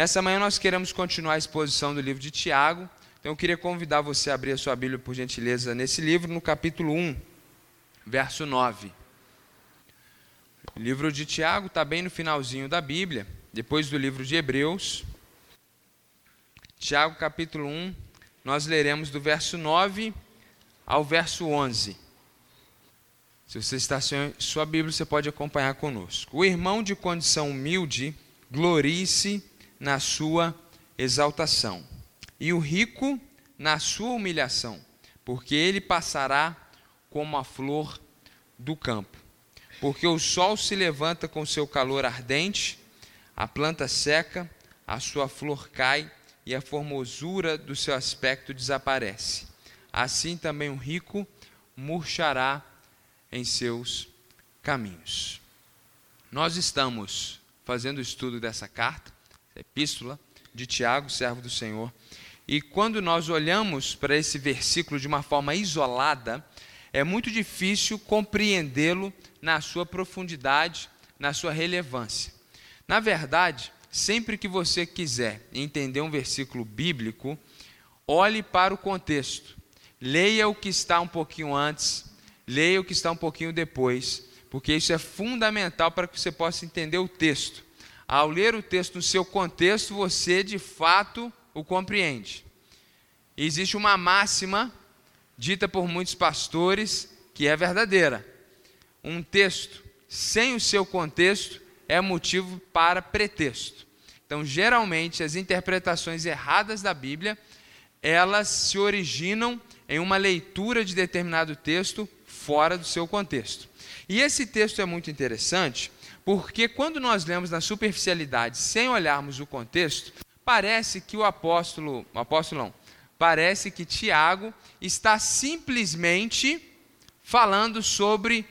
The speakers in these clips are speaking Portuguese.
Nessa manhã nós queremos continuar a exposição do livro de Tiago. Então eu queria convidar você a abrir a sua Bíblia, por gentileza, nesse livro, no capítulo 1, verso 9. O livro de Tiago está bem no finalzinho da Bíblia, depois do livro de Hebreus. Tiago, capítulo 1, nós leremos do verso 9 ao verso 11. Se você está sem sua Bíblia, você pode acompanhar conosco. O irmão de condição humilde glorie-se na sua exaltação, e o rico na sua humilhação, porque ele passará como a flor do campo. Porque o sol se levanta com seu calor ardente, a planta seca, a sua flor cai e a formosura do seu aspecto desaparece. Assim também o rico murchará em seus caminhos. Nós estamos fazendo o estudo dessa carta, epístola de Tiago, servo do Senhor, e quando nós olhamos para esse versículo de uma forma isolada, é muito difícil compreendê-lo na sua profundidade, na sua relevância. Na verdade, sempre que você quiser entender um versículo bíblico, olhe para o contexto. Leia o que está um pouquinho antes, leia o que está um pouquinho depois, porque isso é fundamental para que você possa entender o texto. Ao ler o texto no seu contexto, você de fato o compreende. Existe uma máxima dita por muitos pastores que é verdadeira. Um texto sem o seu contexto é motivo para pretexto. Então, geralmente, as interpretações erradas da Bíblia, elas se originam em uma leitura de determinado texto fora do seu contexto. E esse texto é muito interessante, porque quando nós lemos na superficialidade, sem olharmos o contexto, parece que o apóstolo, o apóstolo não, parece que Tiago está simplesmente falando sobre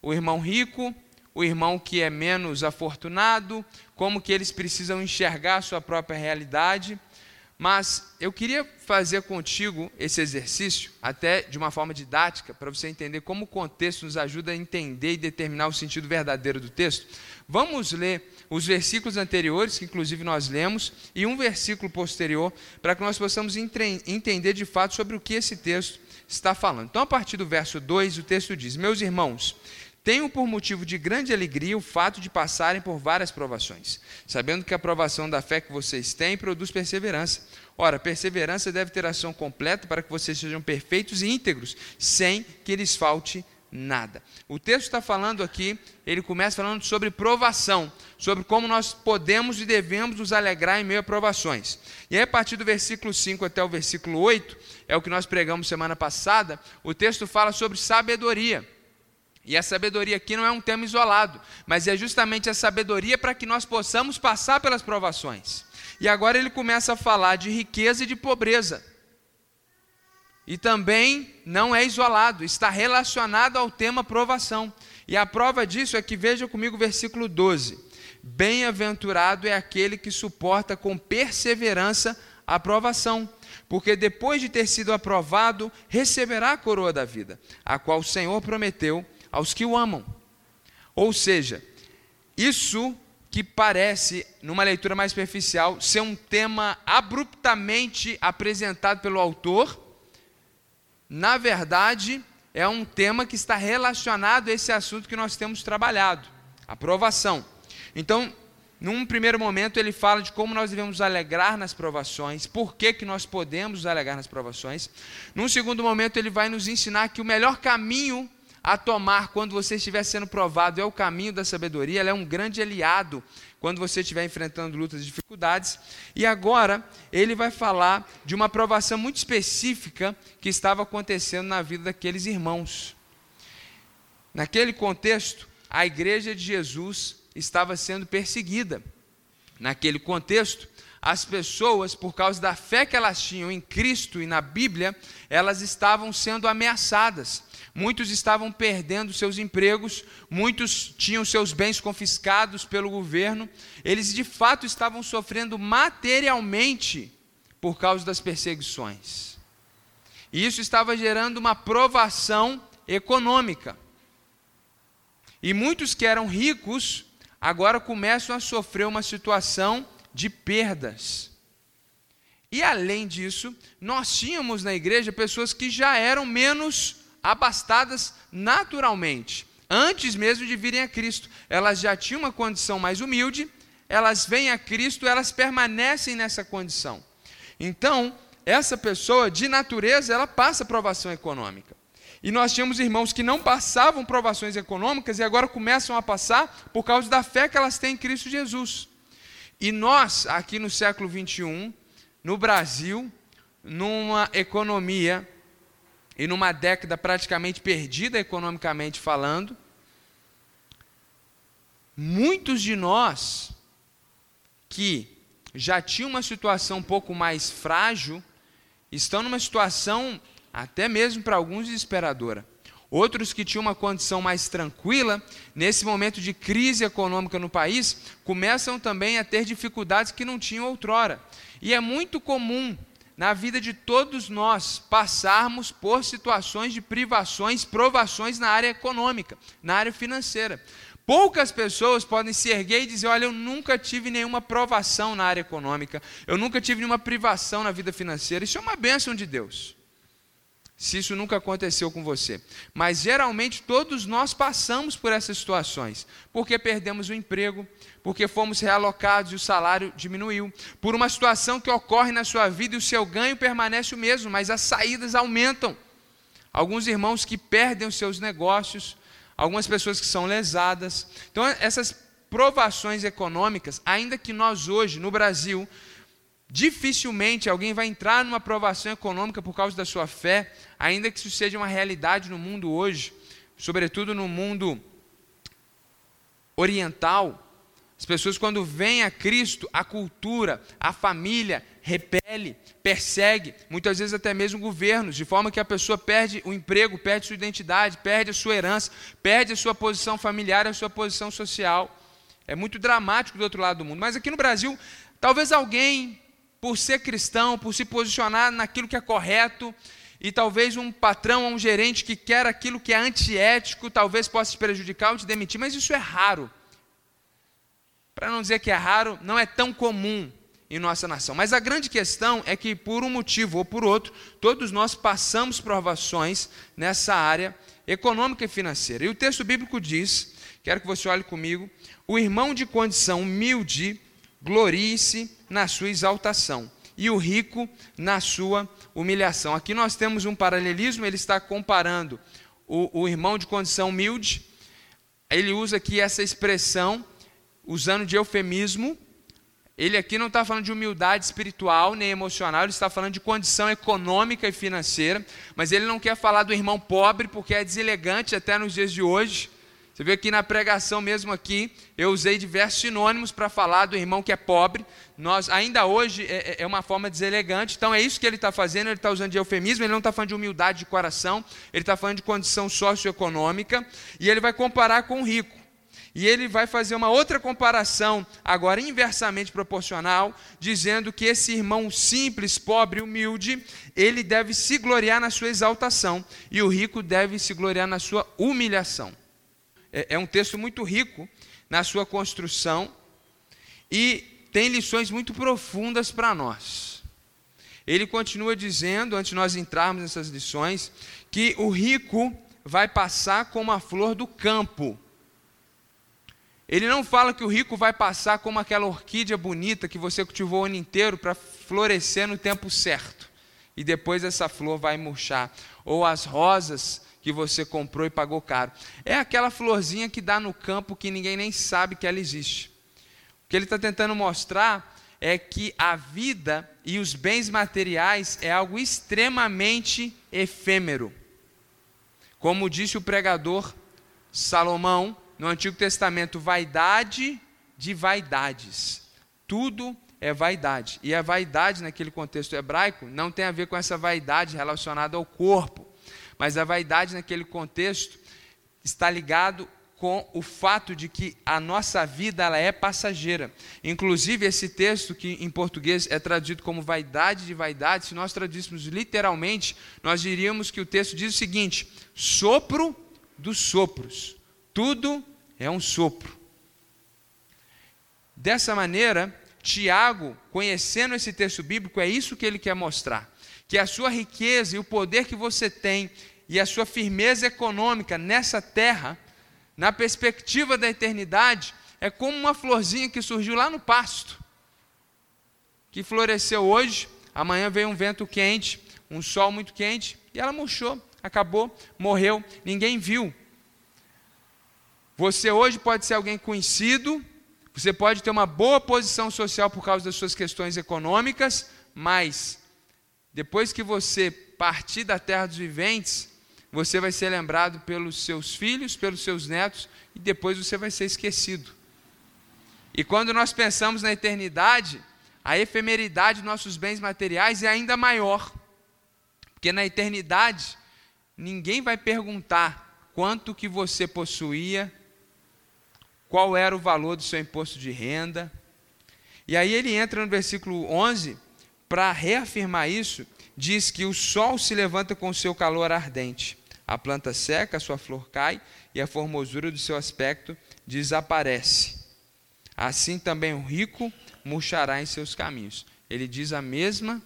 o irmão rico, o irmão que é menos afortunado, como que eles precisam enxergar a sua própria realidade. Mas eu queria fazer contigo esse exercício, até de uma forma didática, para você entender como o contexto nos ajuda a entender e determinar o sentido verdadeiro do texto. Vamos ler os versículos anteriores, que inclusive nós lemos, e um versículo posterior, para que nós possamos entender de fato sobre o que esse texto está falando. Então, a partir do verso 2, o texto diz: Meus irmãos, tenho por motivo de grande alegria o fato de passarem por várias provações, sabendo que a provação da fé que vocês têm produz perseverança. Ora, perseverança deve ter ação completa para que vocês sejam perfeitos e íntegros, sem que lhes falte nada. O texto está falando aqui, ele começa falando sobre provação, sobre como nós podemos e devemos nos alegrar em meio a provações. E aí, a partir do versículo 5 até o versículo 8, é o que nós pregamos semana passada, o texto fala sobre sabedoria. E a sabedoria aqui não é um tema isolado, mas é justamente a sabedoria para que nós possamos passar pelas provações. E agora ele começa a falar de riqueza e de pobreza. E também não é isolado, está relacionado ao tema provação. E a prova disso é que veja comigo o versículo 12: Bem-aventurado é aquele que suporta com perseverança a provação, porque depois de ter sido aprovado, receberá a coroa da vida, a qual o Senhor prometeu aos que o amam. Ou seja, isso que parece, numa leitura mais superficial, ser um tema abruptamente apresentado pelo autor, na verdade, é um tema que está relacionado a esse assunto que nós temos trabalhado, aprovação. Então, num primeiro momento, ele fala de como nós devemos alegrar nas provações, por que, que nós podemos alegrar nas provações. Num segundo momento, ele vai nos ensinar que o melhor caminho a tomar quando você estiver sendo provado é o caminho da sabedoria, ela é um grande aliado quando você estiver enfrentando lutas e dificuldades. E agora ele vai falar de uma provação muito específica que estava acontecendo na vida daqueles irmãos. Naquele contexto, a igreja de Jesus estava sendo perseguida. Naquele contexto, as pessoas, por causa da fé que elas tinham em Cristo e na Bíblia, elas estavam sendo ameaçadas. Muitos estavam perdendo seus empregos, muitos tinham seus bens confiscados pelo governo, eles de fato estavam sofrendo materialmente por causa das perseguições. E isso estava gerando uma provação econômica. E muitos que eram ricos agora começam a sofrer uma situação de perdas. E além disso, nós tínhamos na igreja pessoas que já eram menos abastadas naturalmente, antes mesmo de virem a Cristo. Elas já tinham uma condição mais humilde, elas vêm a Cristo, elas permanecem nessa condição. Então, essa pessoa, de natureza, ela passa provação econômica. E nós tínhamos irmãos que não passavam provações econômicas e agora começam a passar por causa da fé que elas têm em Cristo Jesus. E nós, aqui no século 21, no Brasil, numa economia e numa década praticamente perdida economicamente falando, muitos de nós que já tinham uma situação um pouco mais frágil, estão numa situação até mesmo para alguns desesperadora. Outros que tinham uma condição mais tranquila, nesse momento de crise econômica no país, começam também a ter dificuldades que não tinham outrora. E é muito comum na vida de todos nós passarmos por situações de privações, provações na área econômica, na área financeira. Poucas pessoas podem se erguer e dizer: Olha, eu nunca tive nenhuma provação na área econômica, eu nunca tive nenhuma privação na vida financeira. Isso é uma bênção de Deus. Se isso nunca aconteceu com você. Mas geralmente todos nós passamos por essas situações, porque perdemos o emprego, porque fomos realocados e o salário diminuiu, por uma situação que ocorre na sua vida e o seu ganho permanece o mesmo, mas as saídas aumentam. Alguns irmãos que perdem os seus negócios, algumas pessoas que são lesadas. Então, essas provações econômicas, ainda que nós hoje, no Brasil, dificilmente alguém vai entrar numa provação econômica por causa da sua fé, ainda que isso seja uma realidade no mundo hoje, sobretudo no mundo oriental. As pessoas, quando vêm a Cristo, a cultura, a família, repele, persegue, muitas vezes até mesmo governos, de forma que a pessoa perde o emprego, perde sua identidade, perde a sua herança, perde a sua posição familiar, a sua posição social. É muito dramático do outro lado do mundo. Mas aqui no Brasil, talvez alguém, por ser cristão, por se posicionar naquilo que é correto, e talvez um patrão ou um gerente que quer aquilo que é antiético, talvez possa te prejudicar ou te demitir, mas isso é raro. Para não dizer que é raro, não é tão comum em nossa nação. Mas a grande questão é que, por um motivo ou por outro, todos nós passamos provações nessa área econômica e financeira. E o texto bíblico diz, quero que você olhe comigo, o irmão de condição humilde glorie-se na sua exaltação, e o rico na sua humilhação. Aqui nós temos um paralelismo, ele está comparando o, o irmão de condição humilde, ele usa aqui essa expressão, usando de eufemismo, ele aqui não está falando de humildade espiritual nem emocional, ele está falando de condição econômica e financeira, mas ele não quer falar do irmão pobre porque é deselegante até nos dias de hoje. Você vê aqui na pregação mesmo aqui, eu usei diversos sinônimos para falar do irmão que é pobre. Nós ainda hoje é, é, é uma forma deselegante. Então é isso que ele está fazendo. Ele está usando de eufemismo. Ele não está falando de humildade de coração. Ele está falando de condição socioeconômica. E ele vai comparar com o rico. E ele vai fazer uma outra comparação, agora inversamente proporcional, dizendo que esse irmão simples, pobre, humilde, ele deve se gloriar na sua exaltação e o rico deve se gloriar na sua humilhação. É, é um texto muito rico na sua construção e tem lições muito profundas para nós. Ele continua dizendo, antes de nós entrarmos nessas lições, que o rico vai passar como a flor do campo ele não fala que o rico vai passar como aquela orquídea bonita que você cultivou o ano inteiro para florescer no tempo certo. E depois essa flor vai murchar. Ou as rosas que você comprou e pagou caro. É aquela florzinha que dá no campo que ninguém nem sabe que ela existe. O que ele está tentando mostrar é que a vida e os bens materiais é algo extremamente efêmero. Como disse o pregador Salomão, no Antigo Testamento vaidade de vaidades. Tudo é vaidade. E a vaidade, naquele contexto hebraico, não tem a ver com essa vaidade relacionada ao corpo, mas a vaidade, naquele contexto, está ligado com o fato de que a nossa vida ela é passageira. Inclusive, esse texto, que em português é traduzido como vaidade de vaidade, se nós traduzíssemos literalmente, nós diríamos que o texto diz o seguinte: sopro dos sopros. Tudo é um sopro. Dessa maneira, Tiago, conhecendo esse texto bíblico, é isso que ele quer mostrar: que a sua riqueza e o poder que você tem e a sua firmeza econômica nessa terra, na perspectiva da eternidade, é como uma florzinha que surgiu lá no pasto, que floresceu hoje, amanhã veio um vento quente, um sol muito quente, e ela murchou, acabou, morreu, ninguém viu. Você hoje pode ser alguém conhecido, você pode ter uma boa posição social por causa das suas questões econômicas, mas depois que você partir da terra dos viventes, você vai ser lembrado pelos seus filhos, pelos seus netos, e depois você vai ser esquecido. E quando nós pensamos na eternidade, a efemeridade dos nossos bens materiais é ainda maior. Porque na eternidade, ninguém vai perguntar quanto que você possuía, qual era o valor do seu imposto de renda. E aí ele entra no versículo 11 para reafirmar isso, diz que o sol se levanta com seu calor ardente. A planta seca, a sua flor cai e a formosura do seu aspecto desaparece. Assim também o rico murchará em seus caminhos. Ele diz a mesma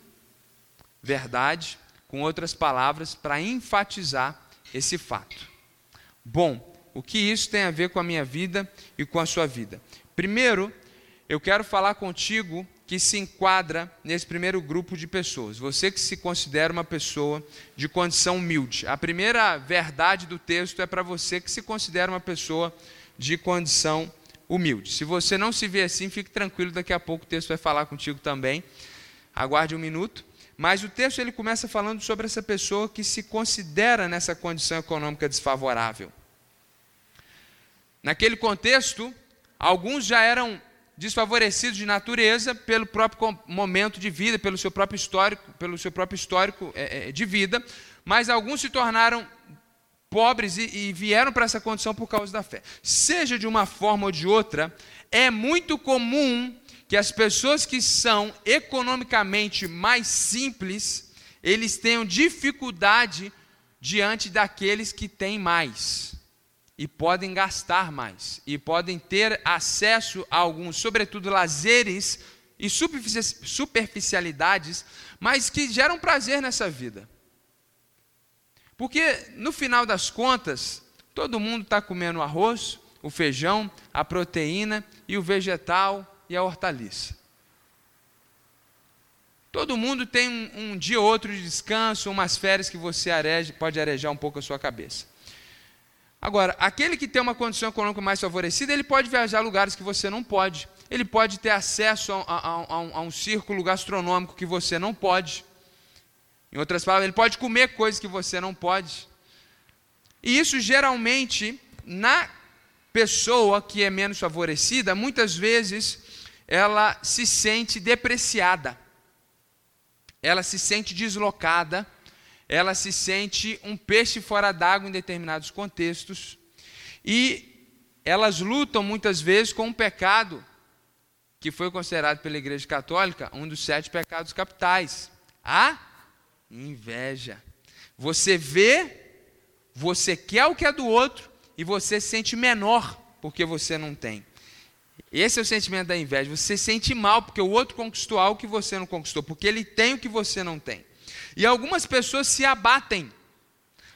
verdade com outras palavras, para enfatizar esse fato. Bom, o que isso tem a ver com a minha vida e com a sua vida? Primeiro, eu quero falar contigo que se enquadra nesse primeiro grupo de pessoas. Você que se considera uma pessoa de condição humilde. A primeira verdade do texto é para você que se considera uma pessoa de condição humilde. Se você não se vê assim, fique tranquilo, daqui a pouco o texto vai falar contigo também. Aguarde um minuto. Mas o texto ele começa falando sobre essa pessoa que se considera nessa condição econômica desfavorável. Naquele contexto, alguns já eram desfavorecidos de natureza pelo próprio momento de vida, pelo seu próprio histórico, pelo seu próprio histórico é, é, de vida, mas alguns se tornaram pobres e, e vieram para essa condição por causa da fé. Seja de uma forma ou de outra, é muito comum que as pessoas que são economicamente mais simples, eles tenham dificuldade diante daqueles que têm mais e podem gastar mais e podem ter acesso a alguns, sobretudo lazeres e superficialidades, mas que geram prazer nessa vida. Porque no final das contas, todo mundo está comendo arroz, o feijão, a proteína e o vegetal e a hortaliça. Todo mundo tem um, um dia ou outro de descanso, umas férias que você areja, pode arejar um pouco a sua cabeça. Agora, aquele que tem uma condição econômica mais favorecida, ele pode viajar a lugares que você não pode. Ele pode ter acesso a, a, a, a, um, círculo gastronômico que você não pode. Em outras palavras, ele pode comer coisas que você não pode. E isso geralmente, na pessoa que é menos favorecida, muitas vezes ela se sente depreciada, ela se sente deslocada, ela se sente um peixe fora d'água em determinados contextos, e elas lutam muitas vezes com um pecado que foi considerado pela Igreja Católica um dos sete pecados capitais: a inveja. Você vê, você quer o que é do outro e você se sente menor porque você não tem. Esse é o sentimento da inveja. Você se sente mal porque o outro conquistou algo que você não conquistou, porque ele tem o que você não tem. E algumas pessoas se abatem,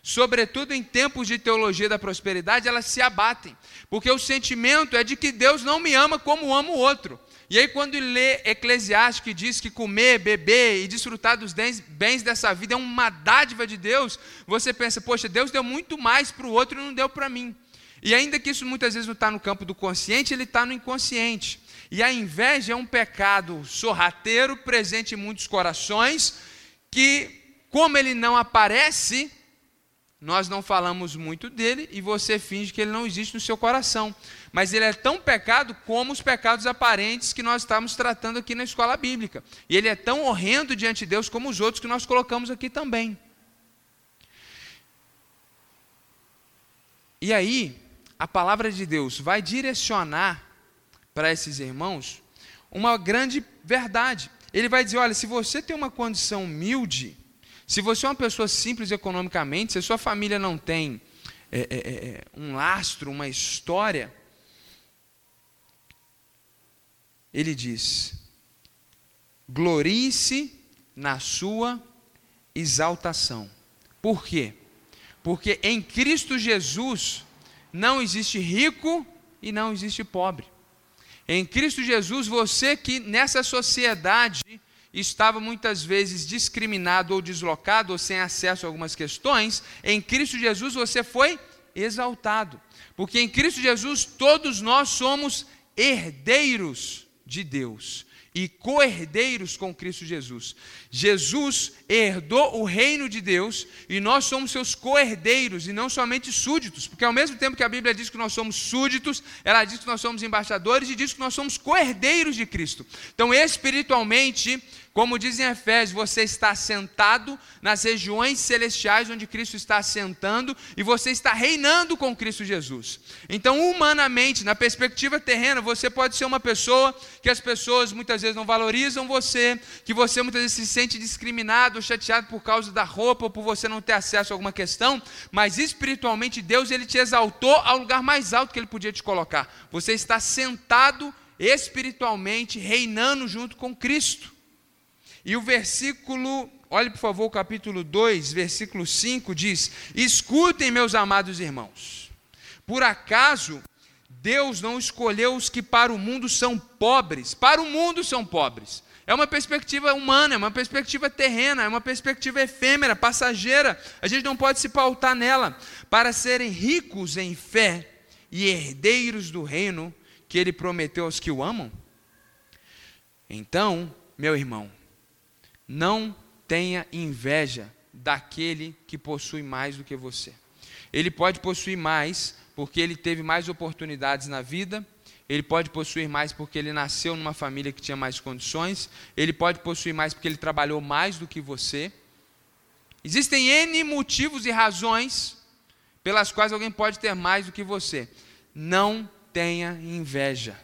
sobretudo em tempos de teologia da prosperidade, elas se abatem, porque o sentimento é de que Deus não me ama como ama o outro. E aí, quando lê Eclesiastes que diz que comer, beber e desfrutar dos bens dessa vida é uma dádiva de Deus, você pensa, poxa, Deus deu muito mais para o outro e não deu para mim. E ainda que isso muitas vezes não está no campo do consciente, ele está no inconsciente. E a inveja é um pecado sorrateiro, presente em muitos corações, que, como ele não aparece, nós não falamos muito dele e você finge que ele não existe no seu coração. Mas ele é tão pecado como os pecados aparentes que nós estamos tratando aqui na escola bíblica. E ele é tão horrendo diante de Deus como os outros que nós colocamos aqui também. E aí, a palavra de Deus vai direcionar para esses irmãos uma grande verdade. Ele vai dizer: olha, se você tem uma condição humilde, se você é uma pessoa simples economicamente, se a sua família não tem é, é, é, é um lastro, uma história, ele diz: glorie-se na sua exaltação. Por quê? Porque em Cristo Jesus não existe rico e não existe pobre. Em Cristo Jesus, você que nessa sociedade estava muitas vezes discriminado ou deslocado ou sem acesso a algumas questões, em Cristo Jesus você foi exaltado. Porque em Cristo Jesus todos nós somos herdeiros de Deus e co-herdeiros com Cristo Jesus. Jesus herdou o reino de Deus e nós somos seus co-herdeiros e não somente súditos, porque ao mesmo tempo que a Bíblia diz que nós somos súditos, ela diz que nós somos embaixadores e diz que nós somos co-herdeiros de Cristo. Então, espiritualmente, como diz em Efésios, você está sentado nas regiões celestiais onde Cristo está assentando e você está reinando com Cristo Jesus. Então, humanamente, na perspectiva terrena, você pode ser uma pessoa que as pessoas muitas vezes não valorizam você, que você muitas vezes se sente discriminado, chateado por causa da roupa ou por você não ter acesso a alguma questão, mas espiritualmente Deus ele te exaltou ao lugar mais alto que ele podia te colocar. Você está sentado espiritualmente reinando junto com Cristo. E o versículo, olhe por favor o capítulo 2, versículo 5 diz: Escutem, meus amados irmãos, por acaso Deus não escolheu os que para o mundo são pobres? Para o mundo são pobres. É uma perspectiva humana, é uma perspectiva terrena, é uma perspectiva efêmera, passageira. A gente não pode se pautar nela. Para serem ricos em fé e herdeiros do reino que ele prometeu aos que o amam? Então, meu irmão, não tenha inveja daquele que possui mais do que você. Ele pode possuir mais porque ele teve mais oportunidades na vida, ele pode possuir mais porque ele nasceu numa família que tinha mais condições, ele pode possuir mais porque ele trabalhou mais do que você. Existem N motivos e razões pelas quais alguém pode ter mais do que você. Não tenha inveja.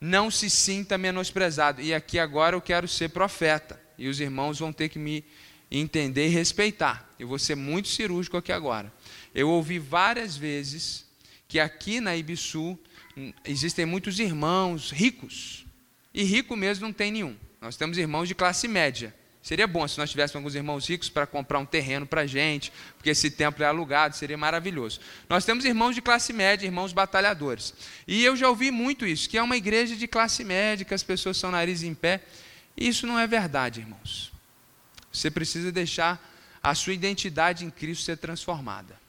Não se sinta menosprezado. E aqui agora eu quero ser profeta e os irmãos vão ter que me entender e respeitar. Eu vou ser muito cirúrgico aqui agora. Eu ouvi várias vezes que aqui na Ibisu hum, existem muitos irmãos ricos. E rico mesmo não tem nenhum. Nós temos irmãos de classe média. Seria bom se nós tivéssemos alguns irmãos ricos para comprar um terreno para a gente, porque esse templo é alugado, seria maravilhoso. Nós temos irmãos de classe média, irmãos batalhadores. E eu já ouvi muito isso, que é uma igreja de classe média, que as pessoas são nariz em pé. Isso não é verdade, irmãos. Você precisa deixar a sua identidade em Cristo ser transformada.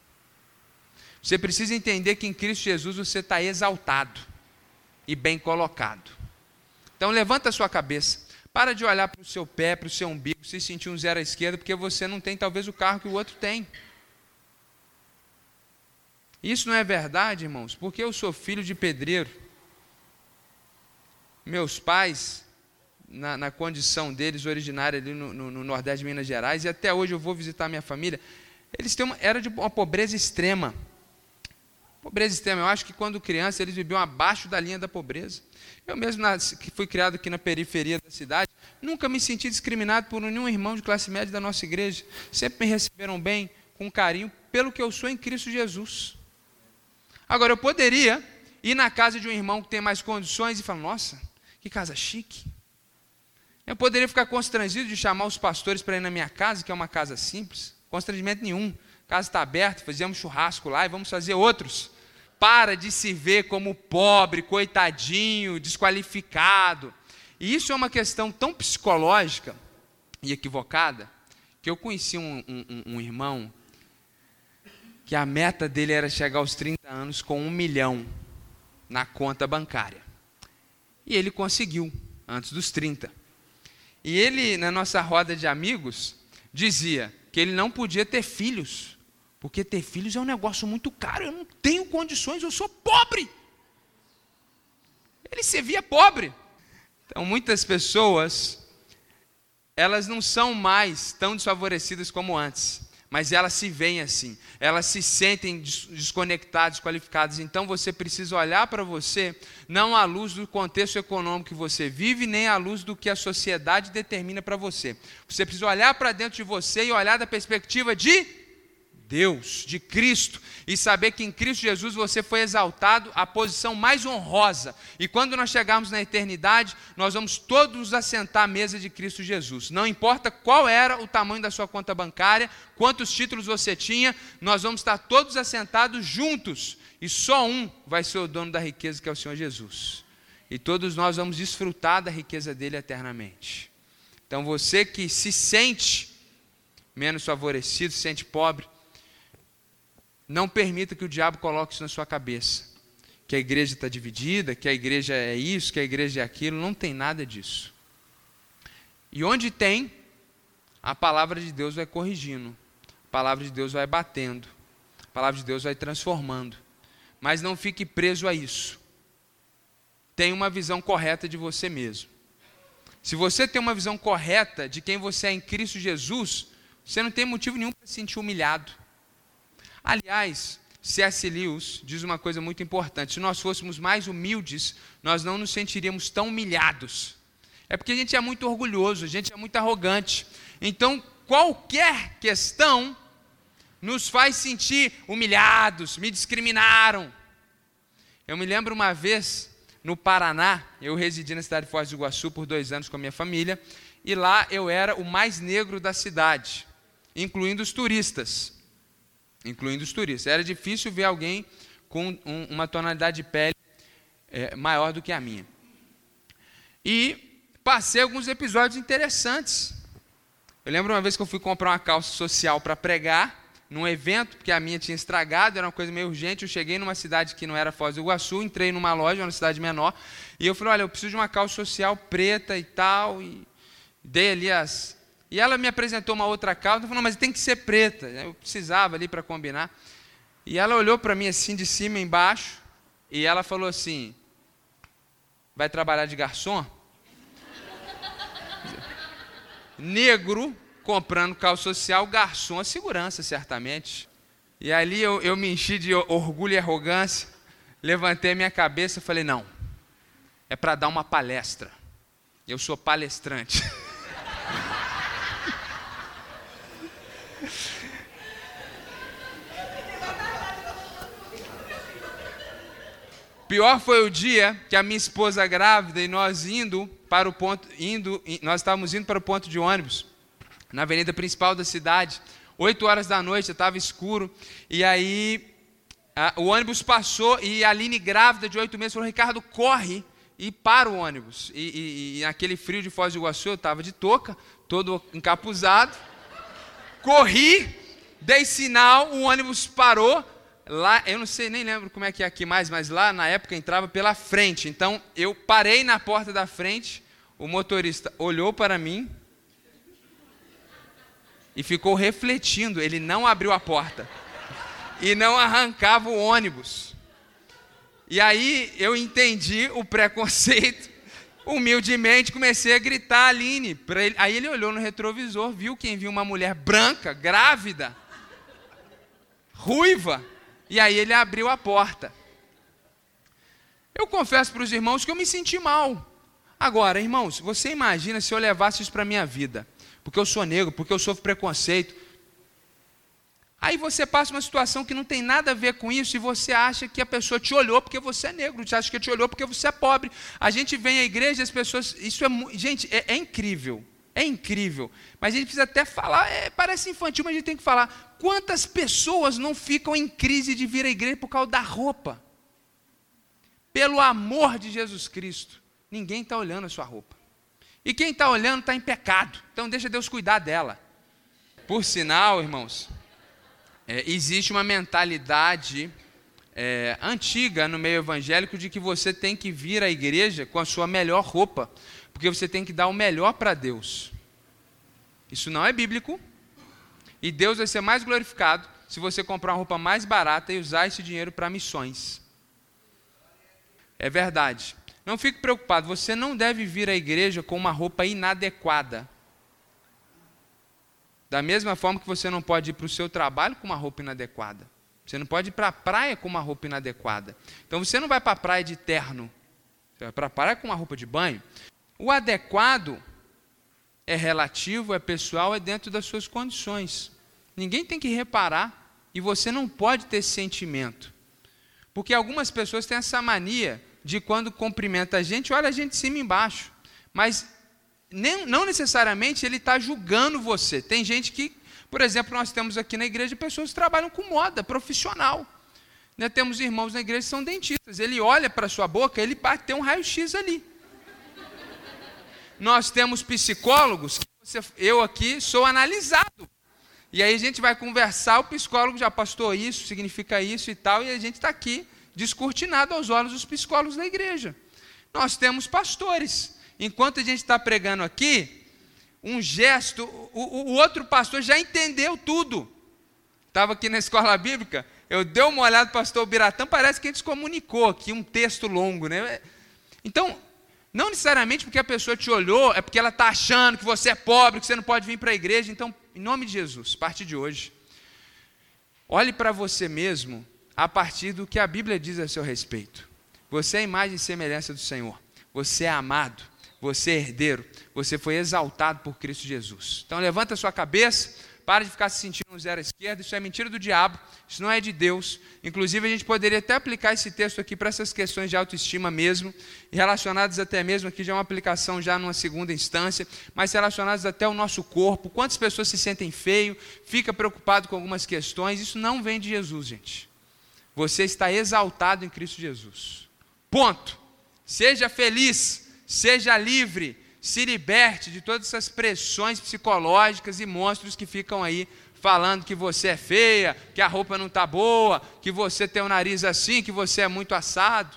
Você precisa entender que em Cristo Jesus você está exaltado e bem colocado. Então levanta a sua cabeça. Para de olhar para o seu pé, para o seu umbigo, se sentir um zero à esquerda, porque você não tem talvez o carro que o outro tem. Isso não é verdade, irmãos, porque eu sou filho de pedreiro. Meus pais na, na condição deles, originária ali no, no, no, Nordeste de Minas Gerais, e até hoje eu vou visitar minha família. Eles têm uma, era de uma pobreza extrema. Pobreza extrema, eu acho que quando criança eles viviam abaixo da linha da pobreza. Eu mesmo, que fui criado aqui na periferia da cidade, nunca me senti discriminado por nenhum irmão de classe média da nossa igreja. Sempre me receberam bem, com carinho, pelo que eu sou em Cristo Jesus. Agora, eu poderia ir na casa de um irmão que tem mais condições e falar: nossa, que casa chique. Eu poderia ficar constrangido de chamar os pastores para ir na minha casa, que é uma casa simples. Constrangimento nenhum. A casa está aberta, fazemos churrasco lá e vamos fazer outros. Para de se ver como pobre, coitadinho, desqualificado. E isso é uma questão tão psicológica e equivocada que eu conheci um, um, um irmão que a meta dele era chegar aos 30 anos com um milhão na conta bancária. E ele conseguiu, antes dos 30. E ele, na nossa roda de amigos, dizia que ele não podia ter filhos, porque ter filhos é um negócio muito caro, eu não tenho condições, eu sou pobre. Ele se via pobre. Então, muitas pessoas, elas não são mais tão desfavorecidas como antes mas elas se veem assim, elas se sentem desconectadas, desqualificadas. Então você precisa olhar para você, não à luz do contexto econômico que você vive, nem à luz do que a sociedade determina para você. Você precisa olhar para dentro de você e olhar da perspectiva de Deus, de Cristo, e saber que em Cristo Jesus você foi exaltado à posição mais honrosa. E quando nós chegarmos na eternidade, nós vamos todos assentar à mesa de Cristo Jesus. Não importa qual era o tamanho da sua conta bancária, quantos títulos você tinha, nós vamos estar todos assentados juntos. E só um vai ser o dono da riqueza, que é o Senhor Jesus. E todos nós vamos desfrutar da riqueza dele eternamente. Então você que se sente menos favorecido, se sente pobre, não permita que o diabo coloque isso na sua cabeça. Que a igreja está dividida, que a igreja é isso, que a igreja é aquilo. Não tem nada disso. E onde tem, a palavra de Deus vai corrigindo, a palavra de Deus vai batendo, a palavra de Deus vai transformando. Mas não fique preso a isso. Tenha uma visão correta de você mesmo. Se você tem uma visão correta de quem você é em Cristo Jesus, você não tem motivo nenhum para se sentir humilhado. Aliás, C.S. Lewis diz uma coisa muito importante: se nós fôssemos mais humildes, nós não nos sentiríamos tão humilhados. É porque a gente é muito orgulhoso, a gente é muito arrogante. Então, qualquer questão nos faz sentir humilhados, me discriminaram. Eu me lembro uma vez, no Paraná, eu residi na cidade de Foz do Iguaçu por dois anos com a minha família, e lá eu era o mais negro da cidade, incluindo os turistas incluindo os turistas. Era difícil ver alguém com um, uma tonalidade de pele é, maior do que a minha. E passei alguns episódios interessantes. Eu lembro uma vez que eu fui comprar uma calça social para pregar num evento, porque a minha tinha estragado, era uma coisa meio urgente. Eu cheguei numa cidade que não era Foz do Iguaçu, entrei numa loja, uma cidade menor, e eu falei: Olha, eu preciso de uma calça social preta e tal. E dei ali as, e ela me apresentou uma outra calça, falou, mas tem que ser preta. Eu precisava ali para combinar. E ela olhou para mim assim de cima embaixo, e ela falou assim: Vai trabalhar de garçom? Negro comprando calça social, garçom a segurança, certamente. E ali eu, eu me enchi de orgulho e arrogância, levantei minha cabeça e falei: Não, é para dar uma palestra. Eu sou palestrante. Pior foi o dia que a minha esposa grávida e nós indo para o ponto, indo, nós estávamos indo para o ponto de ônibus na avenida principal da cidade. Oito horas da noite, estava escuro e aí a, o ônibus passou e a Aline grávida de oito meses falou: Ricardo, corre e para o ônibus. E, e, e naquele frio de Foz do Iguaçu eu estava de touca, todo encapuzado. Corri, dei sinal, o ônibus parou lá, eu não sei, nem lembro como é que é aqui mais, mas lá na época entrava pela frente. Então eu parei na porta da frente, o motorista olhou para mim e ficou refletindo, ele não abriu a porta e não arrancava o ônibus. E aí eu entendi o preconceito, humildemente comecei a gritar Aline. Ele. Aí ele olhou no retrovisor, viu quem viu uma mulher branca, grávida, ruiva, e aí ele abriu a porta. Eu confesso para os irmãos que eu me senti mal. Agora, irmãos, você imagina se eu levasse isso para a minha vida, porque eu sou negro, porque eu sofro preconceito. Aí você passa uma situação que não tem nada a ver com isso e você acha que a pessoa te olhou porque você é negro, você acha que te olhou porque você é pobre. A gente vem à igreja e as pessoas. Isso é. Gente, é, é incrível. É incrível. Mas a gente precisa até falar, é, parece infantil, mas a gente tem que falar. Quantas pessoas não ficam em crise de vir à igreja por causa da roupa? Pelo amor de Jesus Cristo. Ninguém está olhando a sua roupa. E quem está olhando está em pecado. Então deixa Deus cuidar dela. Por sinal, irmãos, é, existe uma mentalidade é, antiga no meio evangélico de que você tem que vir à igreja com a sua melhor roupa porque você tem que dar o melhor para Deus. Isso não é bíblico. E Deus vai ser mais glorificado se você comprar uma roupa mais barata e usar esse dinheiro para missões. É verdade. Não fique preocupado, você não deve vir à igreja com uma roupa inadequada. Da mesma forma que você não pode ir para o seu trabalho com uma roupa inadequada. Você não pode ir para a praia com uma roupa inadequada. Então você não vai para a praia de terno. Você vai para a praia com uma roupa de banho. O adequado é relativo, é pessoal, é dentro das suas condições. Ninguém tem que reparar E você não pode ter esse sentimento. Porque algumas pessoas têm essa mania de quando cumprimenta a gente, olha a gente de cima e embaixo. Mas nem, não necessariamente ele está julgando você. Tem gente que, por exemplo, nós temos aqui na igreja pessoas que trabalham com moda profissional. Né, temos irmãos na igreja que são dentistas. Ele olha para a sua boca, ele bateu um raio-x ali. Nós temos psicólogos, você, eu aqui sou analisado. E aí a gente vai conversar, o psicólogo já pastor isso, significa isso e tal, e a gente está aqui descortinado aos olhos dos psicólogos da igreja. Nós temos pastores. Enquanto a gente está pregando aqui, um gesto, o, o outro pastor já entendeu tudo. Estava aqui na escola bíblica, eu dei uma olhada para o pastor Biratã, parece que a gente comunicou aqui, um texto longo. Né? Então, não necessariamente porque a pessoa te olhou, é porque ela está achando que você é pobre, que você não pode vir para a igreja. Então, em nome de Jesus, a partir de hoje, olhe para você mesmo a partir do que a Bíblia diz a seu respeito. Você é a imagem e semelhança do Senhor. Você é amado. Você é herdeiro. Você foi exaltado por Cristo Jesus. Então, levanta a sua cabeça. Para de ficar se sentindo um zero à esquerda, isso é mentira do diabo, isso não é de Deus. Inclusive, a gente poderia até aplicar esse texto aqui para essas questões de autoestima mesmo, relacionadas até mesmo aqui já é uma aplicação já numa segunda instância, mas relacionadas até ao nosso corpo. Quantas pessoas se sentem feio, fica preocupado com algumas questões, isso não vem de Jesus, gente. Você está exaltado em Cristo Jesus. Ponto. Seja feliz, seja livre, se liberte de todas essas pressões psicológicas e monstros que ficam aí falando que você é feia, que a roupa não está boa, que você tem o nariz assim, que você é muito assado.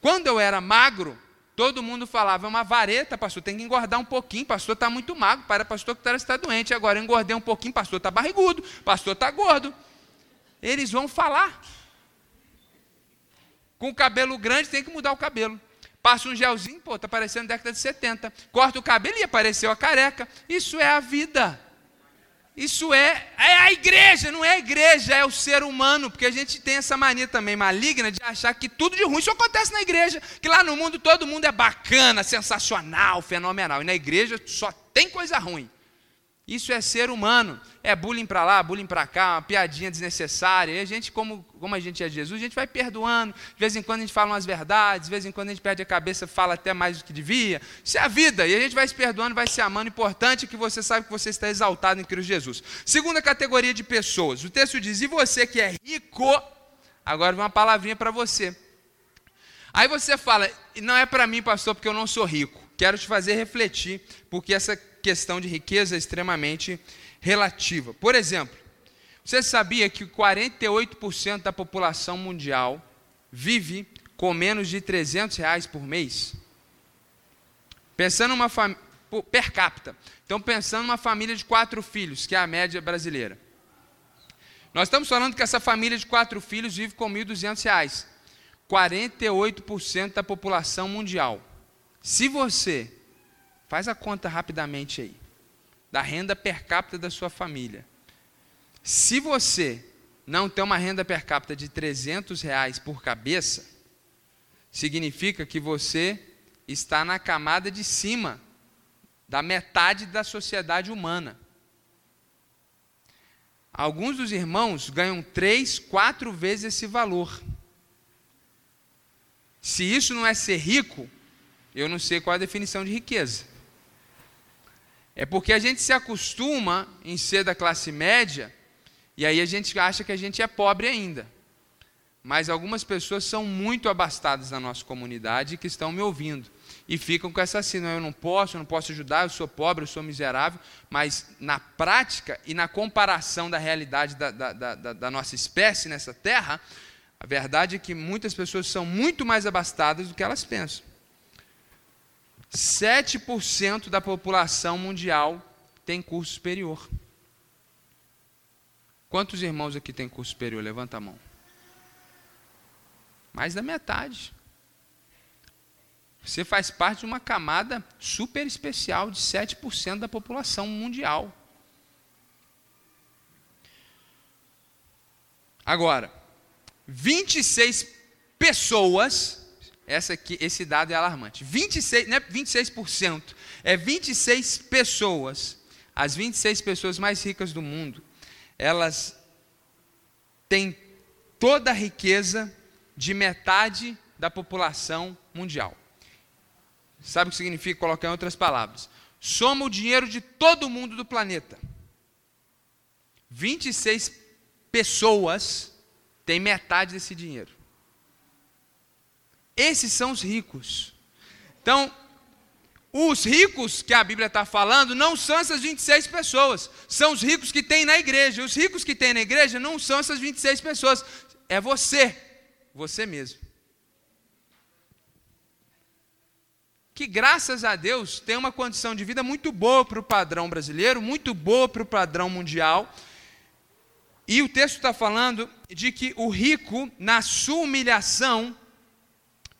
Quando eu era magro, todo mundo falava, é uma vareta, pastor, tem que engordar um pouquinho, pastor está muito magro, para pastor que está doente, agora eu engordei um pouquinho, pastor está barrigudo, pastor está gordo. Eles vão falar. Com o cabelo grande tem que mudar o cabelo. Passa um gelzinho, pô, tá parecendo década de 70. Corta o cabelo e apareceu a careca. Isso é a vida. Isso é, é a igreja, não é a igreja, é o ser humano, porque a gente tem essa mania também maligna de achar que tudo de ruim só acontece na igreja, que lá no mundo todo mundo é bacana, sensacional, fenomenal, e na igreja só tem coisa ruim. Isso é ser humano. É bullying para lá, bullying para cá, uma piadinha desnecessária. E a gente, como, como a gente é Jesus, a gente vai perdoando. De vez em quando a gente fala umas verdades, de vez em quando a gente perde a cabeça, fala até mais do que devia. Isso é a vida. E a gente vai se perdoando, vai se amando. O importante é que você saiba que você está exaltado em Cristo Jesus. Segunda categoria de pessoas. O texto diz: e você que é rico, agora uma palavrinha para você. Aí você fala, não é para mim, pastor, porque eu não sou rico. Quero te fazer refletir, porque essa questão de riqueza é extremamente relativa. Por exemplo, você sabia que 48% da população mundial vive com menos de 300 reais por mês? Pensando numa família per capita. Então, pensando numa família de quatro filhos, que é a média brasileira. Nós estamos falando que essa família de quatro filhos vive com 1.200 reais. 48% da população mundial. Se você Faz a conta rapidamente aí. Da renda per capita da sua família. Se você não tem uma renda per capita de 300 reais por cabeça, significa que você está na camada de cima da metade da sociedade humana. Alguns dos irmãos ganham três, quatro vezes esse valor. Se isso não é ser rico, eu não sei qual a definição de riqueza. É porque a gente se acostuma em ser da classe média e aí a gente acha que a gente é pobre ainda. Mas algumas pessoas são muito abastadas na nossa comunidade que estão me ouvindo e ficam com essa assim, eu não posso, eu não posso ajudar, eu sou pobre, eu sou miserável, mas na prática e na comparação da realidade da, da, da, da nossa espécie nessa terra, a verdade é que muitas pessoas são muito mais abastadas do que elas pensam. 7% da população mundial tem curso superior. Quantos irmãos aqui têm curso superior? Levanta a mão. Mais da metade. Você faz parte de uma camada super especial de 7% da população mundial. Agora, 26 pessoas essa aqui, esse dado é alarmante. 26, não é 26%, é 26 pessoas, as 26 pessoas mais ricas do mundo, elas tem toda a riqueza de metade da população mundial. Sabe o que significa colocar em outras palavras? Soma o dinheiro de todo mundo do planeta. 26 pessoas têm metade desse dinheiro. Esses são os ricos. Então, os ricos que a Bíblia está falando não são essas 26 pessoas, são os ricos que tem na igreja. Os ricos que tem na igreja não são essas 26 pessoas, é você, você mesmo. Que graças a Deus tem uma condição de vida muito boa para o padrão brasileiro, muito boa para o padrão mundial. E o texto está falando de que o rico, na sua humilhação,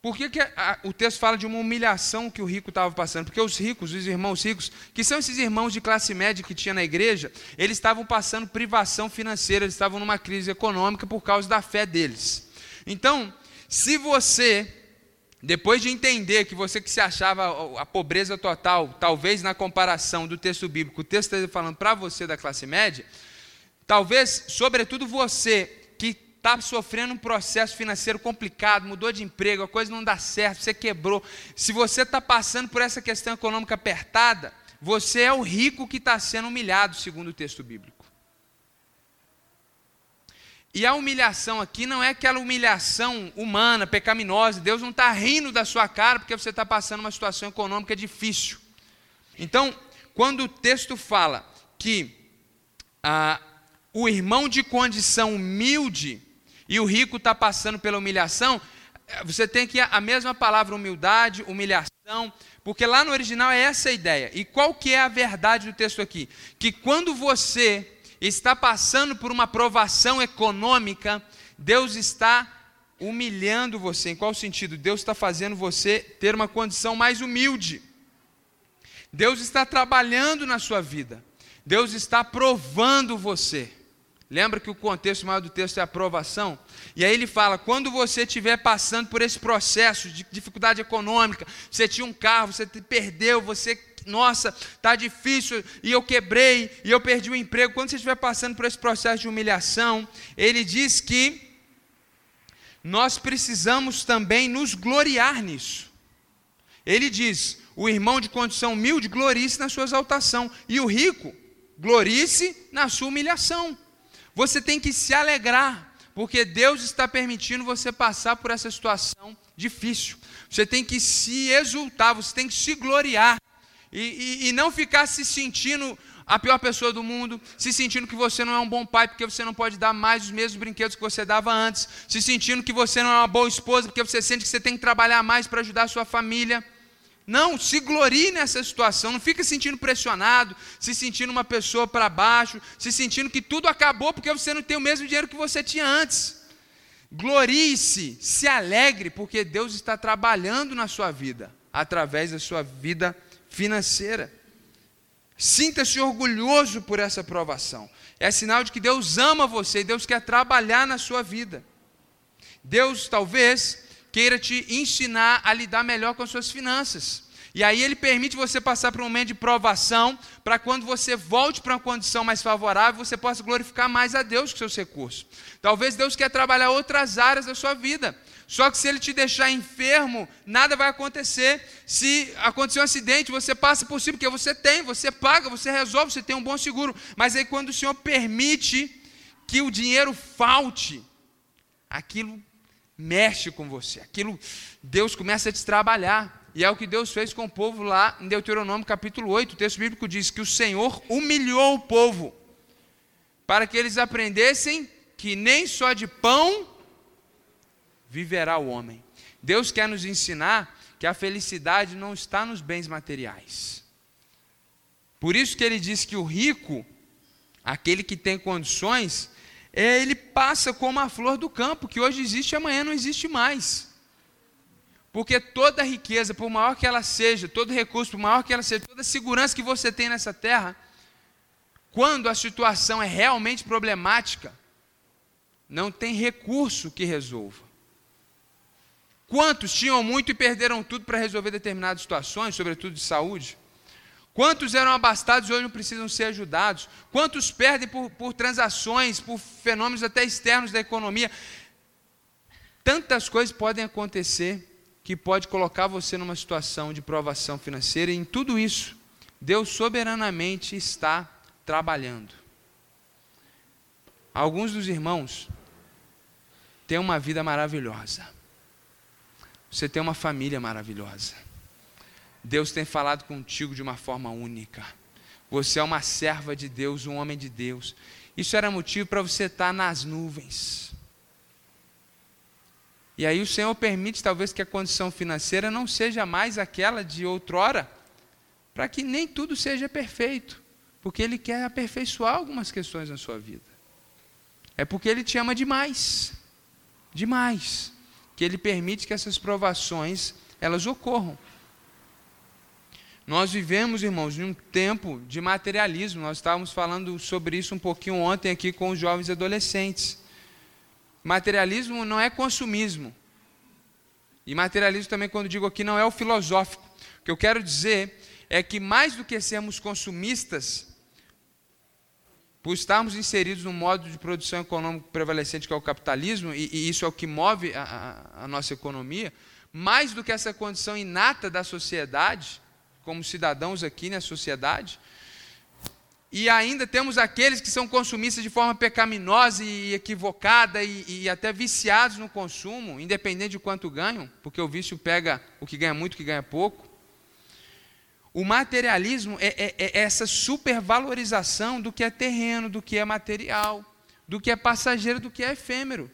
por que, que a, o texto fala de uma humilhação que o rico estava passando? Porque os ricos, os irmãos ricos, que são esses irmãos de classe média que tinha na igreja, eles estavam passando privação financeira, eles estavam numa crise econômica por causa da fé deles. Então, se você, depois de entender que você que se achava a pobreza total, talvez na comparação do texto bíblico, o texto está falando para você da classe média, talvez, sobretudo você está sofrendo um processo financeiro complicado, mudou de emprego, a coisa não dá certo, você quebrou. Se você está passando por essa questão econômica apertada, você é o rico que está sendo humilhado, segundo o texto bíblico. E a humilhação aqui não é aquela humilhação humana, pecaminosa. Deus não está rindo da sua cara porque você está passando uma situação econômica difícil. Então, quando o texto fala que ah, o irmão de condição humilde e o rico está passando pela humilhação, você tem que a mesma palavra humildade, humilhação, porque lá no original é essa a ideia. E qual que é a verdade do texto aqui? Que quando você está passando por uma provação econômica, Deus está humilhando você. Em qual sentido? Deus está fazendo você ter uma condição mais humilde. Deus está trabalhando na sua vida. Deus está provando você. Lembra que o contexto maior do texto é aprovação? E aí ele fala: quando você estiver passando por esse processo de dificuldade econômica, você tinha um carro, você perdeu, você, nossa, está difícil, e eu quebrei, e eu perdi o emprego. Quando você estiver passando por esse processo de humilhação, ele diz que nós precisamos também nos gloriar nisso. Ele diz: o irmão de condição humilde glorie-se na sua exaltação, e o rico glorie-se na sua humilhação. Você tem que se alegrar, porque Deus está permitindo você passar por essa situação difícil. Você tem que se exultar, você tem que se gloriar. E, e, e, não ficar se sentindo a pior pessoa do mundo, se sentindo que você não é um bom pai porque você não pode dar mais os mesmos brinquedos que você dava antes, se sentindo que você não é uma boa esposa porque você sente que você tem que trabalhar mais para ajudar a sua família. Não, se glorie nessa situação, não fica sentindo pressionado, se sentindo uma pessoa para baixo, se sentindo que tudo acabou porque você não tem o mesmo dinheiro que você tinha antes. Glorie-se, se alegre, porque Deus está trabalhando na sua vida, através da sua vida financeira. Sinta-se orgulhoso por essa aprovação. É sinal de que Deus ama você e Deus quer trabalhar na sua vida. Deus talvez queira te ensinar a lidar melhor com as suas finanças. E aí ele permite você passar por um momento de provação, para quando você volte para uma condição mais favorável, você possa glorificar mais a Deus com seus recursos. Talvez Deus quer trabalhar outras áreas da sua vida. Só que se ele te deixar enfermo, nada vai acontecer. Se acontecer um acidente, você passa por cima, porque você tem, você paga, você resolve, você tem um bom seguro. Mas aí quando o Senhor permite que o dinheiro falte, aquilo mexe com você. Aquilo, Deus começa a te trabalhar. E é o que Deus fez com o povo lá em Deuteronômio capítulo 8. O texto bíblico diz que o Senhor humilhou o povo para que eles aprendessem que nem só de pão viverá o homem. Deus quer nos ensinar que a felicidade não está nos bens materiais. Por isso que ele diz que o rico, aquele que tem condições, é, ele passa como a flor do campo, que hoje existe e amanhã não existe mais. Porque toda riqueza, por maior que ela seja, todo recurso, por maior que ela seja, toda segurança que você tem nessa terra, quando a situação é realmente problemática, não tem recurso que resolva. Quantos tinham muito e perderam tudo para resolver determinadas situações, sobretudo de saúde? Quantos eram abastados e hoje não precisam ser ajudados? Quantos perdem por, por transações, por fenômenos até externos da economia? Tantas coisas podem acontecer que pode colocar você numa situação de provação financeira, e em tudo isso, Deus soberanamente está trabalhando. Alguns dos irmãos têm uma vida maravilhosa. Você tem uma família maravilhosa. Deus tem falado contigo de uma forma única. Você é uma serva de Deus, um homem de Deus. Isso era motivo para você estar nas nuvens. E aí o Senhor permite talvez que a condição financeira não seja mais aquela de outrora, para que nem tudo seja perfeito, porque Ele quer aperfeiçoar algumas questões na sua vida. É porque Ele te ama demais, demais, que Ele permite que essas provações elas ocorram. Nós vivemos, irmãos, em um tempo de materialismo. Nós estávamos falando sobre isso um pouquinho ontem aqui com os jovens adolescentes. Materialismo não é consumismo. E materialismo também, quando digo aqui, não é o filosófico. O que eu quero dizer é que mais do que sermos consumistas, por estarmos inseridos no modo de produção econômico prevalecente que é o capitalismo, e, e isso é o que move a, a, a nossa economia, mais do que essa condição inata da sociedade, como cidadãos aqui na sociedade. E ainda temos aqueles que são consumistas de forma pecaminosa e equivocada e, e, até viciados no consumo, independente de quanto ganham, porque o vício pega o que ganha muito, o que ganha pouco. O materialismo é, é, é essa supervalorização do que é terreno, do que é material, do que é passageiro, do que é efêmero.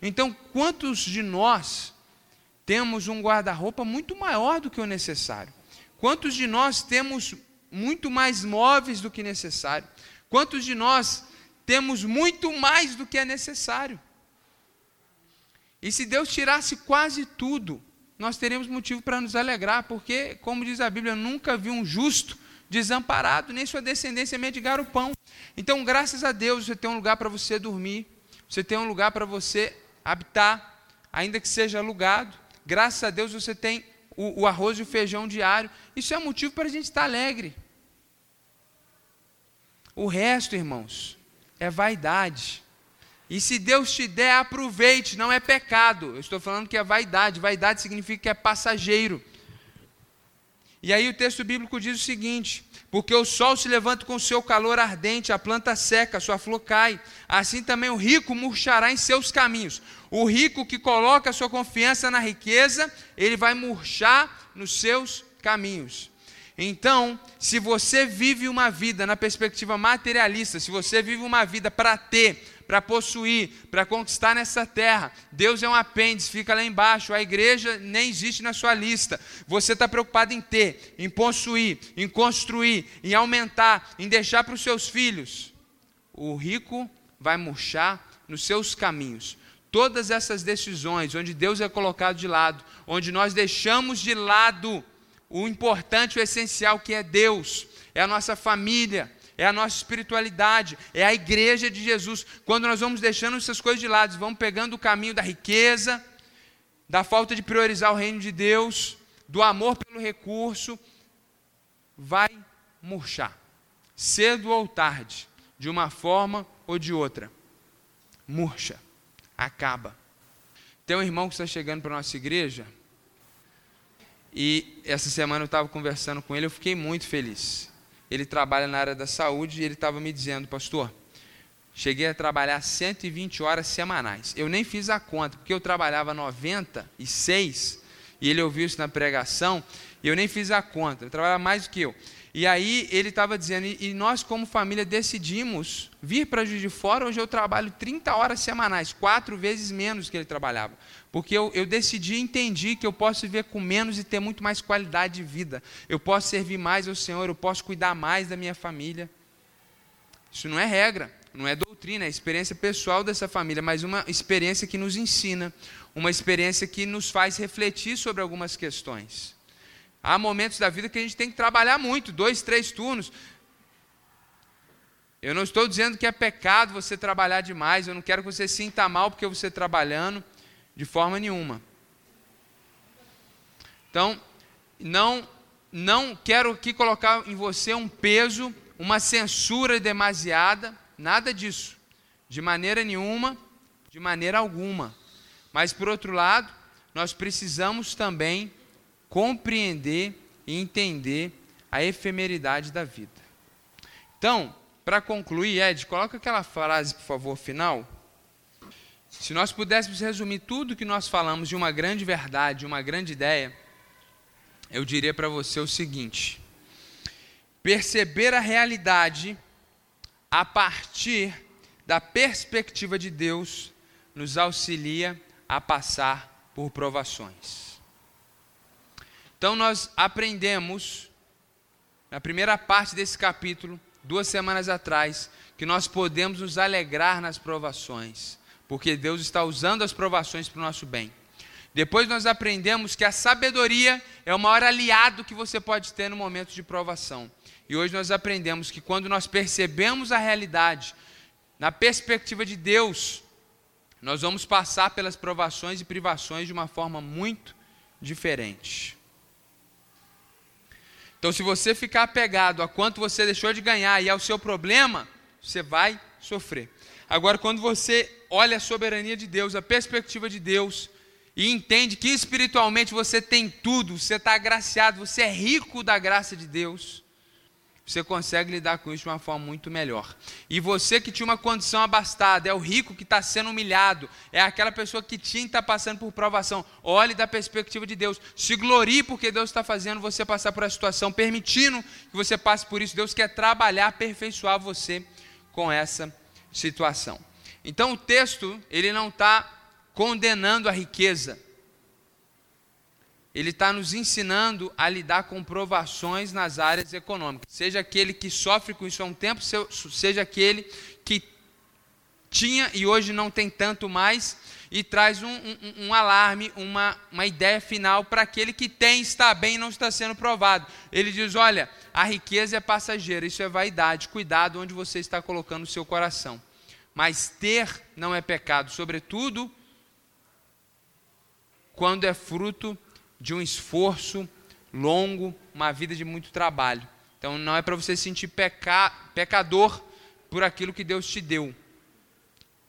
Então, quantos de nós temos um guarda-roupa muito maior do que o necessário? Quantos de nós temos muito mais móveis do que necessário? Quantos de nós temos muito mais do que é necessário? E se Deus tirasse quase tudo, nós teríamos motivo para nos alegrar, porque, como diz a Bíblia, nunca vi um justo desamparado, nem sua descendência mendigar o pão. Então, graças a Deus, você tem um lugar para você dormir, você tem um lugar para você habitar, ainda que seja alugado. Graças a Deus, você tem o, o arroz e o feijão diário. Isso é motivo para a gente estar alegre. O resto, irmãos, é vaidade. E se Deus te der, aproveite, não é pecado. Eu estou falando que é vaidade. Vaidade significa que é passageiro. E aí o texto bíblico diz o seguinte: porque o sol se levanta com seu calor ardente, a planta seca, sua flor cai. Assim também o rico murchará em seus caminhos. O rico que coloca sua confiança na riqueza, ele vai murchar nos seus caminhos. Então, se você vive uma vida na perspectiva materialista, se você vive uma vida para ter, para possuir, para conquistar nessa terra. Deus é um apêndice, fica lá embaixo. A igreja nem existe na sua lista. Você está preocupado em ter, em possuir, em construir, em aumentar, em deixar para os seus filhos. O rico vai murchar nos seus caminhos. Todas essas decisões, onde Deus é colocado de lado, onde nós deixamos de lado o importante, o essencial que é Deus, é a nossa família, é a nossa espiritualidade, é a igreja de Jesus. Quando nós vamos deixando essas coisas de lado, vamos pegando o caminho da riqueza, da falta de priorizar o reino de Deus, do amor pelo recurso, vai murchar, cedo ou tarde, de uma forma ou de outra. Murcha, acaba. Tem um irmão que está chegando para a nossa igreja, e essa semana eu estava conversando com ele, eu fiquei muito feliz ele trabalha na área da saúde e ele estava me dizendo, pastor, cheguei a trabalhar 120 horas semanais. Eu nem fiz a conta, porque eu trabalhava 96 e ele ouviu isso na pregação, e eu nem fiz a conta, eu trabalhava mais do que eu. E aí ele estava dizendo, e nós como família decidimos vir para Juiz de Fora, hoje eu trabalho 30 horas semanais, quatro vezes menos que ele trabalhava. Porque eu, eu decidi e entendi que eu posso viver com menos e ter muito mais qualidade de vida. Eu posso servir mais ao Senhor, eu posso cuidar mais da minha família. Isso não é regra, não é doutrina, é experiência pessoal dessa família, mas uma experiência que nos ensina, uma experiência que nos faz refletir sobre algumas questões. Há momentos da vida que a gente tem que trabalhar muito, dois, três turnos. Eu não estou dizendo que é pecado você trabalhar demais, eu não quero que você sinta mal porque você trabalhando. De forma nenhuma. Então, não não quero aqui colocar em você um peso, uma censura demasiada, nada disso, de maneira nenhuma, de maneira alguma. Mas, por outro lado, nós precisamos também compreender e entender a efemeridade da vida. Então, para concluir, Ed, coloca aquela frase, por favor, final. Se nós pudéssemos resumir tudo que nós falamos de uma grande verdade, uma grande ideia, eu diria para você o seguinte: perceber a realidade a partir da perspectiva de Deus nos auxilia a passar por provações. Então, nós aprendemos, na primeira parte desse capítulo, duas semanas atrás, que nós podemos nos alegrar nas provações, porque Deus está usando as provações para o nosso bem. Depois nós aprendemos que a sabedoria é o maior aliado que você pode ter no momento de provação. E hoje nós aprendemos que quando nós percebemos a realidade, na perspectiva de Deus, nós vamos passar pelas provações e privações de uma forma muito diferente. Então, se você ficar apegado a quanto você deixou de ganhar e ao seu problema, você vai sofrer. Agora, quando você olha a soberania de Deus, a perspectiva de Deus, e entende que espiritualmente você tem tudo, você está agraciado, você é rico da graça de Deus, você consegue lidar com isso de uma forma muito melhor. E você que tinha uma condição abastada, é o rico que está sendo humilhado, é aquela pessoa que tinha está passando por provação. Olhe da perspectiva de Deus, se glorie porque Deus está fazendo você passar por essa situação, permitindo que você passe por isso. Deus quer trabalhar, aperfeiçoar você com essa situação. Então o texto ele não está condenando a riqueza, ele está nos ensinando a lidar com provações nas áreas econômicas. Seja aquele que sofre com isso há um tempo, seja aquele que tinha e hoje não tem tanto mais, e traz um, um, um alarme, uma, uma ideia final para aquele que tem, está bem e não está sendo provado. Ele diz: olha, a riqueza é passageira, isso é vaidade, cuidado onde você está colocando o seu coração. Mas ter não é pecado, sobretudo quando é fruto de um esforço longo, uma vida de muito trabalho. Então não é para você se sentir peca, pecador por aquilo que Deus te deu.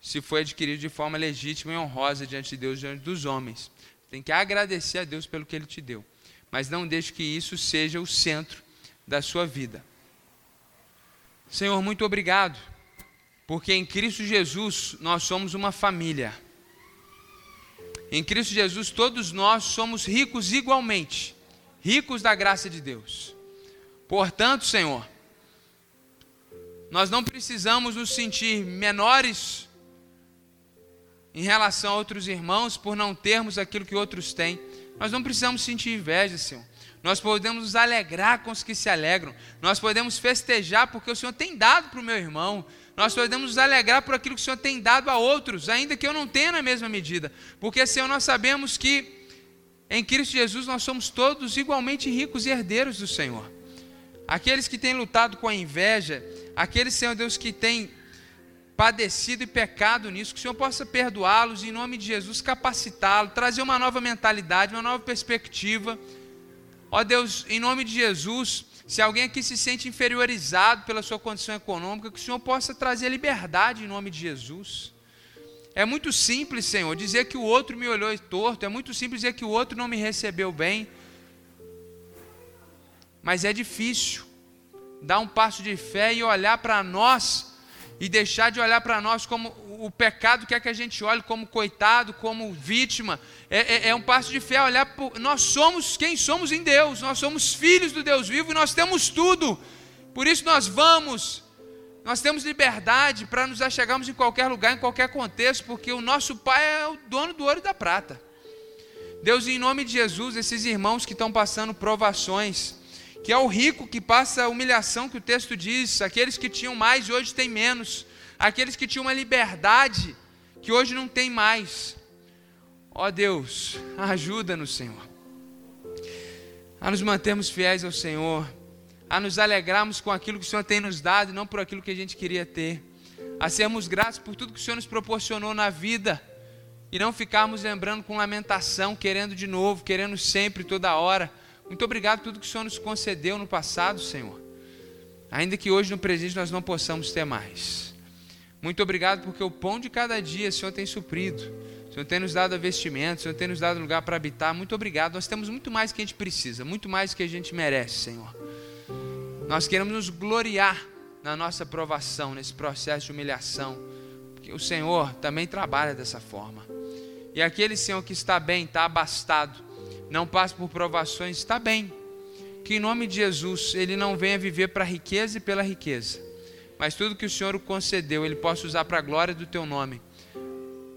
Se foi adquirido de forma legítima e honrosa diante de Deus, diante dos homens. Tem que agradecer a Deus pelo que Ele te deu. Mas não deixe que isso seja o centro da sua vida. Senhor, muito obrigado, porque em Cristo Jesus nós somos uma família. Em Cristo Jesus, todos nós somos ricos igualmente, ricos da graça de Deus. Portanto, Senhor, nós não precisamos nos sentir menores em relação a outros irmãos por não termos aquilo que outros têm. Nós não precisamos sentir inveja, Senhor. Nós podemos nos alegrar com os que se alegram. Nós podemos festejar porque o Senhor tem dado para o meu irmão nós podemos nos alegrar por aquilo que o Senhor tem dado a outros, ainda que eu não tenha na mesma medida. Porque, Senhor, nós sabemos que em Cristo Jesus nós somos todos igualmente ricos e herdeiros do Senhor. Aqueles que têm lutado com a inveja, aqueles, Senhor Deus, que têm padecido e pecado nisso, que o Senhor possa perdoá-los e, em nome de Jesus, capacitá-los, trazer uma nova mentalidade, uma nova perspectiva. Ó Deus, em nome de Jesus, se alguém aqui se sente inferiorizado pela sua condição econômica, que o Senhor possa trazer liberdade em nome de Jesus. É muito simples, Senhor, dizer que o outro me olhou torto, é muito simples dizer que o outro não me recebeu bem. Mas é difícil dar um passo de fé e olhar para nós e deixar de olhar para nós como o pecado quer que a gente olhe como coitado, como vítima. É, é, é um passo de fé olhar, por, nós somos quem somos em Deus, nós somos filhos do Deus vivo e nós temos tudo. Por isso nós vamos, nós temos liberdade para nos achegarmos em qualquer lugar, em qualquer contexto, porque o nosso Pai é o dono do ouro e da prata. Deus, em nome de Jesus, esses irmãos que estão passando provações, que é o rico que passa a humilhação que o texto diz, aqueles que tinham mais e hoje têm menos, aqueles que tinham uma liberdade que hoje não tem mais. Ó oh Deus, ajuda-nos, Senhor, a nos mantermos fiéis ao Senhor, a nos alegrarmos com aquilo que o Senhor tem nos dado não por aquilo que a gente queria ter, a sermos gratos por tudo que o Senhor nos proporcionou na vida e não ficarmos lembrando com lamentação, querendo de novo, querendo sempre, toda hora Muito obrigado por tudo que o Senhor nos concedeu no passado, Senhor. Ainda que hoje no presente nós não possamos ter mais. Muito obrigado porque o pão de cada dia o Senhor tem suprido. O Senhor tem nos dado vestimenta, o Senhor tem nos dado lugar para habitar. Muito obrigado. Nós temos muito mais que a gente precisa, muito mais que a gente merece, Senhor. Nós queremos nos gloriar na nossa provação, nesse processo de humilhação, porque o Senhor também trabalha dessa forma. E aquele Senhor que está bem, está abastado, não passa por provações, está bem. Que em nome de Jesus ele não venha viver para a riqueza e pela riqueza, mas tudo que o Senhor o concedeu, ele possa usar para a glória do teu nome,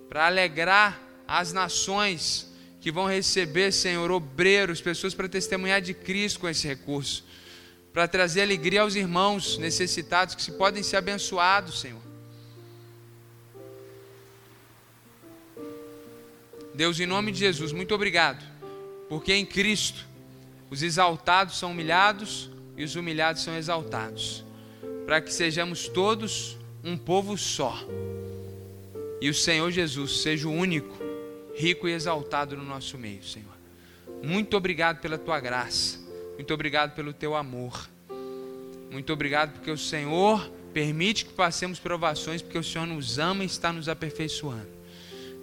para alegrar as nações que vão receber, Senhor, obreiros, pessoas para testemunhar de Cristo com esse recurso para trazer alegria aos irmãos necessitados que se podem ser abençoados, Senhor. Deus, em nome de Jesus, muito obrigado, porque em Cristo os exaltados são humilhados e os humilhados são exaltados, para que sejamos todos um povo só. E o Senhor Jesus seja o único, rico e exaltado no nosso meio, Senhor. Muito obrigado pela tua graça. Muito obrigado pelo teu amor. Muito obrigado porque o Senhor permite que passemos provações, porque o Senhor nos ama e está nos aperfeiçoando.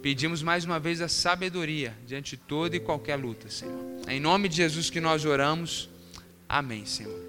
Pedimos mais uma vez a sabedoria diante de toda e qualquer luta, Senhor. É em nome de Jesus que nós oramos. Amém, Senhor.